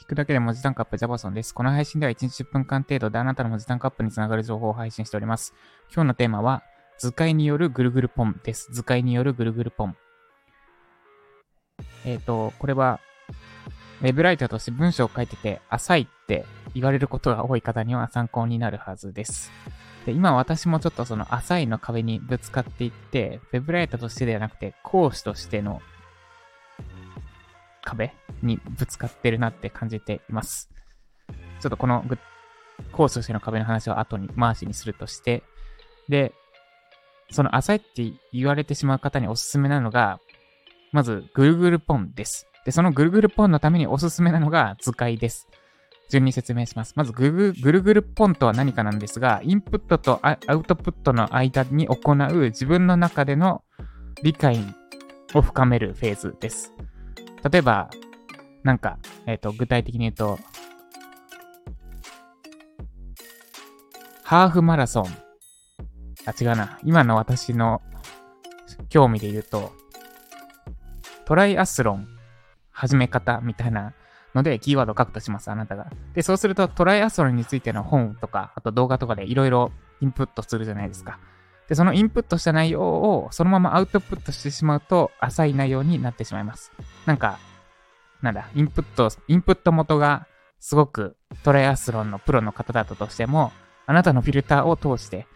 聞くだけで文字単価アップジャパソンです。この配信では1日10分間程度であなたの文字単価アップにつながる情報を配信しております。今日のテーマは、図解によるぐるぐるポンです。図解によるぐるぐるポン。えっ、ー、と、これは、ウェブライターとして文章を書いてて、浅いって言われることが多い方には参考になるはずです。で、今私もちょっとその浅いの壁にぶつかっていって、ウェブライターとしてではなくて、講師としての壁にぶつかってるなって感じています。ちょっとこのコースとしての壁の話を後に回しにするとして、で、その浅いって言われてしまう方におすすめなのが、まず、ぐるぐるポンです。で、そのぐるぐるポンのためにおすすめなのが図解です。順に説明します。まずぐぐ、ぐるぐるポンとは何かなんですが、インプットとアウトプットの間に行う自分の中での理解を深めるフェーズです。例えば、なんか、えっ、ー、と、具体的に言うと、ハーフマラソン。あ、違うな。今の私の興味で言うと、トライアスロン始め方みたいなので、キーワードを書くとします、あなたが。で、そうすると、トライアスロンについての本とか、あと動画とかでいろいろインプットするじゃないですか。で、そのインプットした内容をそのままアウトプットしてしまうと浅い内容になってしまいます。なんか、なんだ、インプット、インプット元がすごくトライアスロンのプロの方だったとしても、あなたのフィルターを通して、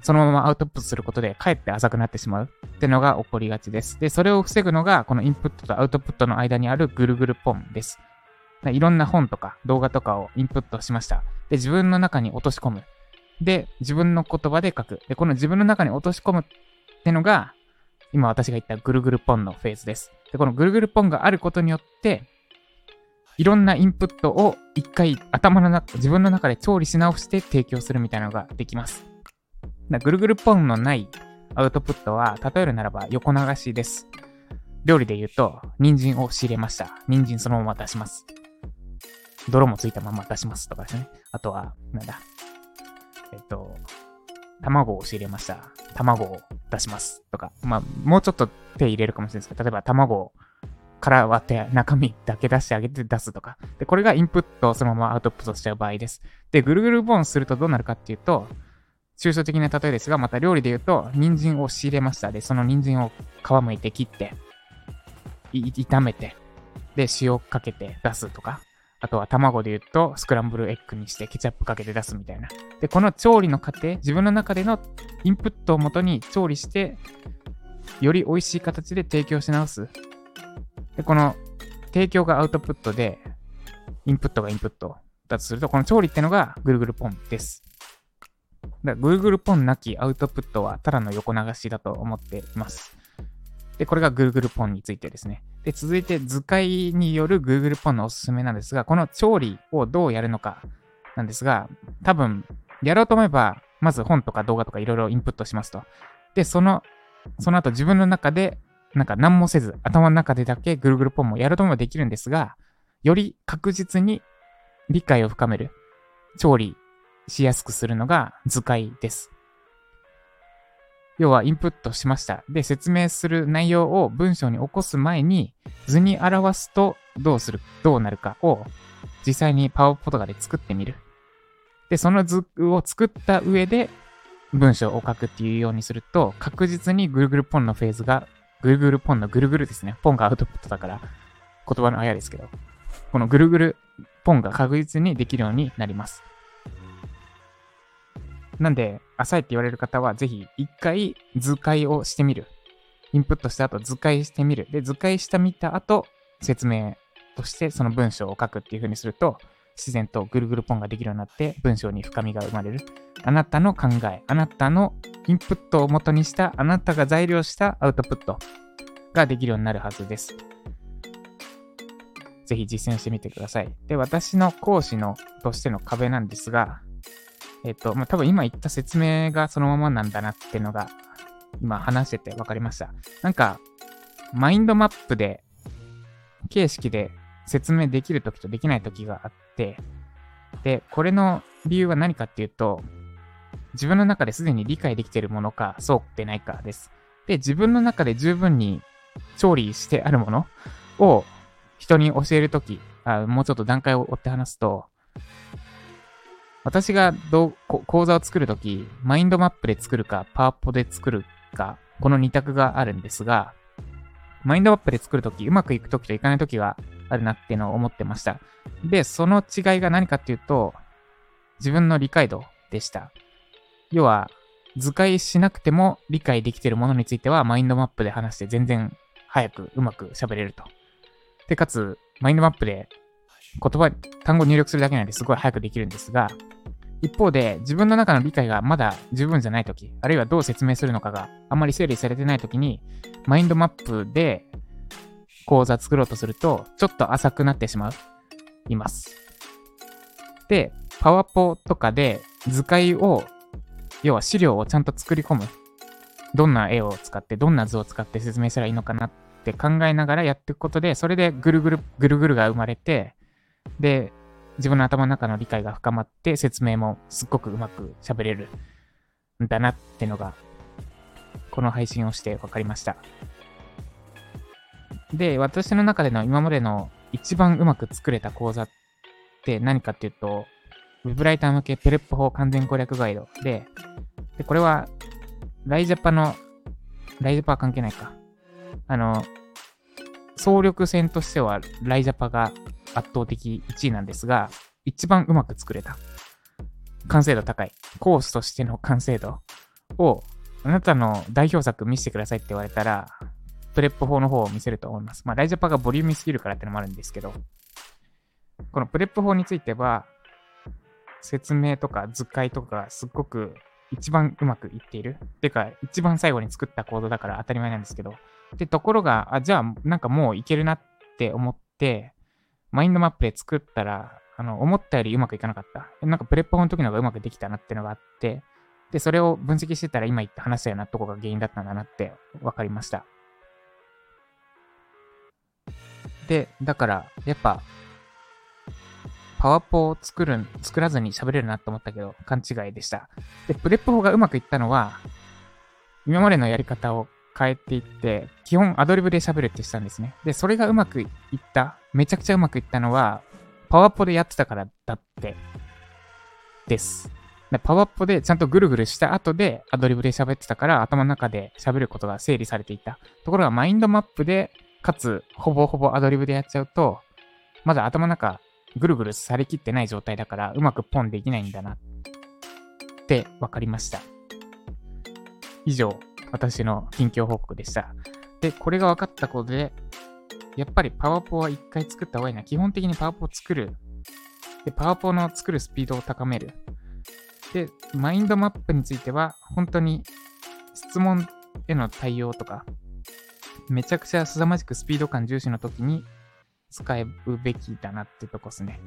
そのままアウトプットすることで、かえって浅くなってしまうってのが起こりがちです。で、それを防ぐのが、このインプットとアウトプットの間にあるぐるぐるポンです。いろんな本とか動画とかをインプットしました。で、自分の中に落とし込む。で、自分の言葉で書く。で、この自分の中に落とし込むってのが、今私が言ったぐるぐるポンのフェーズです。で、このぐるぐるポンがあることによって、いろんなインプットを一回頭の中、自分の中で調理し直して提供するみたいなのができます。だぐるぐるポンのないアウトプットは、例えるならば横流しです。料理で言うと、人参を仕入れました。人参そのまま出します。泥もついたまま出しますとかですね。あとは、なんだ。えっと、卵を仕入れました。卵を出しますとか。まあ、もうちょっと手入れるかもしれないですけど、例えば卵から割って中身だけ出してあげて出すとか。で、これがインプットをそのままアウトプットしちゃう場合です。で、ぐるぐるボーンするとどうなるかっていうと、抽象的な例えですが、また料理で言うと、人参を仕入れました。で、その人参を皮むいて切って、炒めて、で、塩かけて出すとか。あとは卵で言うと、スクランブルエッグにしてケチャップかけて出すみたいな。で、この調理の過程、自分の中でのインプットをもとに調理して、より美味しい形で提供し直す。で、この提供がアウトプットで、インプットがインプットだとすると、この調理ってのがぐるぐるポンです。だぐるぐるポンなきアウトプットはただの横流しだと思っています。で、これがぐるぐるポンについてですね。で、続いて図解による Google ポンのおすすめなんですが、この調理をどうやるのかなんですが、多分、やろうと思えば、まず本とか動画とかいろいろインプットしますと。で、その、その後自分の中で、なんか何もせず、頭の中でだけぐるぐるポンもやろうと思えばできるんですが、より確実に理解を深める、調理しやすくするのが図解です。要はインプットしました。で、説明する内容を文章に起こす前に、図に表すとどうする、どうなるかを実際にパワーポとかで作ってみる。で、その図を作った上で文章を書くっていうようにすると、確実に Google ポンのフェーズが、Google ポンのぐるぐるですね。ポンがアウトプットだから、言葉のあやですけど、このぐるぐるポンが確実にできるようになります。なんで、浅いって言われる方は、ぜひ一回図解をしてみる。インプットした後図解してみる。で、図解した見た後、説明としてその文章を書くっていう風にすると、自然とぐるぐるポンができるようになって文章に深みが生まれる。あなたの考え、あなたのインプットを元にしたあなたが材料したアウトプットができるようになるはずです。ぜひ実践してみてください。で、私の講師のとしての壁なんですが、えっ、と、まあ、多分今言った説明がそのままなんだなっていうのが、今話してて分かりました。なんか、マインドマップで、形式で説明できるときとできないときがあって、で、これの理由は何かっていうと、自分の中ですでに理解できているものか、そうでないかです。で、自分の中で十分に調理してあるものを人に教えるとき、もうちょっと段階を追って話すと、私がどう講座を作るとき、マインドマップで作るか、パワポで作るか、この2択があるんですが、マインドマップで作るとき、うまくいくときといかないときがあるなっていうのを思ってました。で、その違いが何かっていうと、自分の理解度でした。要は、図解しなくても理解できているものについては、マインドマップで話して全然早くうまく喋れると。で、かつ、マインドマップで言葉、単語入力するだけなんですごい早くできるんですが、一方で自分の中の理解がまだ十分じゃないとき、あるいはどう説明するのかがあんまり整理されてないときに、マインドマップで講座作ろうとすると、ちょっと浅くなってしまう、います。で、パワポとかで図解を、要は資料をちゃんと作り込む。どんな絵を使って、どんな図を使って説明したらいいのかなって考えながらやっていくことで、それでぐるぐる、ぐるぐるが生まれて、で、自分の頭の中の理解が深まって説明もすっごくうまく喋れるんだなってのが、この配信をして分かりました。で、私の中での今までの一番うまく作れた講座って何かっていうと、ウェブライター向けペレップ法完全攻略ガイドで、で、これは、ライジャパの、ライジャパは関係ないか。あの、総力戦としては、ライジャパが圧倒的1位なんですが、一番うまく作れた。完成度高い。コースとしての完成度を、あなたの代表作見せてくださいって言われたら、 PREP 法の方を見せると思います。まあ、ライジャパがボリューミーすぎるからってのもあるんですけど、この PREP 法については、説明とか図解とかすっごく一番うまくいっている。てか、一番最後に作ったコードだから当たり前なんですけど。で、ところが、あ、じゃあ、なんかもういけるなって思って、マインドマップで作ったら、あの、思ったよりうまくいかなかった。なんかプレッパーの時の方がうまくできたなってのがあって、で、それを分析してたら今言った話したようなとこが原因だったんだなって分かりました。で、だから、やっぱ、パワポを作る、作らずに喋れるなと思ったけど、勘違いでした。で、プレップ法がうまくいったのは、今までのやり方を変えていって、基本アドリブで喋るってしたんですね。で、それがうまくいった、めちゃくちゃうまくいったのは、パワポでやってたからだって、です。パワポでちゃんとぐるぐるした後でアドリブで喋ってたから頭の中で喋ることが整理されていた。ところがマインドマップで、かつほぼほぼアドリブでやっちゃうと、まだ頭の中ぐるぐるされきってない状態だからうまくポンできないんだなって分かりました。以上、私の近況報告でした。で、これが分かったことで、やっぱりパワポは一回作った方がいいな。基本的にパワポを作る。で、パワポの作るスピードを高める。で、マインドマップについては、本当に質問への対応とか、めちゃくちゃ凄まじくスピード感重視の時に使うべきだなってとこですね。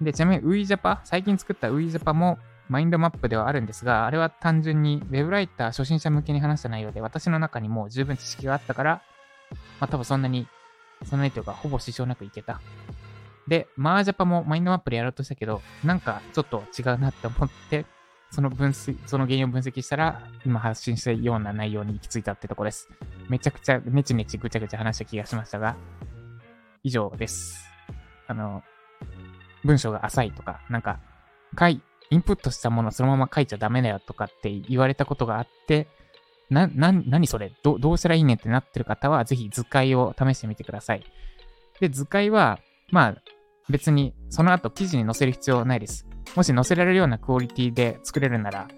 で、ちなみに WeJapa、最近作った WeJapa もマインドマップではあるんですが、あれは単純に Web ライター初心者向けに話した内容で、私の中にも十分知識があったから、まあ多分そんなに、そんなにというか、ほぼ支障なくいけた。で、マージャパもマインドマップでやろうとしたけど、なんかちょっと違うなって思って、その分析、その原因を分析したら、今発信したような内容に行き着いたってとこです。めちゃくちゃネチネチぐちゃぐちゃ話した気がしましたが、以上です。あの、文章が浅いとか、なんか、書い、インプットしたものそのまま書いちゃダメだよとかって言われたことがあって、な、な、何それ？どどうしたらいいねってなってる方は、ぜひ図解を試してみてください。で、図解は、まあ、別にその後記事に載せる必要ないです。もし載せられるようなクオリティで作れるなら、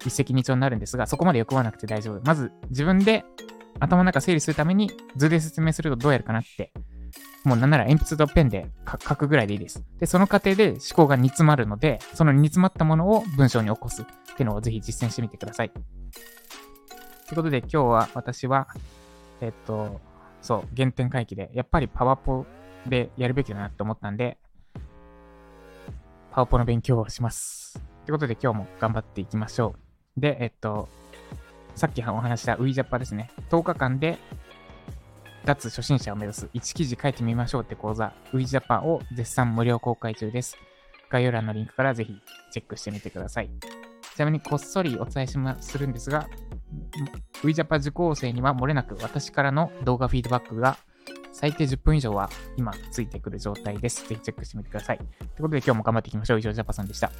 一石二鳥になるんですが、そこまで欲張らなくて大丈夫。まず、自分で頭の中整理するために図で説明するとどうやるかなってもうなんなら鉛筆とペンで書くぐらいでいいです。で、その過程で思考が煮詰まるので、その煮詰まったものを文章に起こすっていうのをぜひ実践してみてください。ということで今日は私は、えっと、そう、原点回帰で、やっぱりパワポでやるべきだなって思ったんで、パワポの勉強をします。ということで今日も頑張っていきましょう。で、えっと、さっきお話した WeJapa ですね。10日間で脱初心者を目指す1記事書いてみましょうって講座、WeJapan を絶賛無料公開中です。概要欄のリンクからぜひチェックしてみてください。ちなみにこっそりお伝えしまするんですが、VJAPA 受講生には漏れなく私からの動画フィードバックが最低10分以上は今ついてくる状態です。ぜひチェックしてみてください。ということで今日も頑張っていきましょう。以上、ジャパさんでした。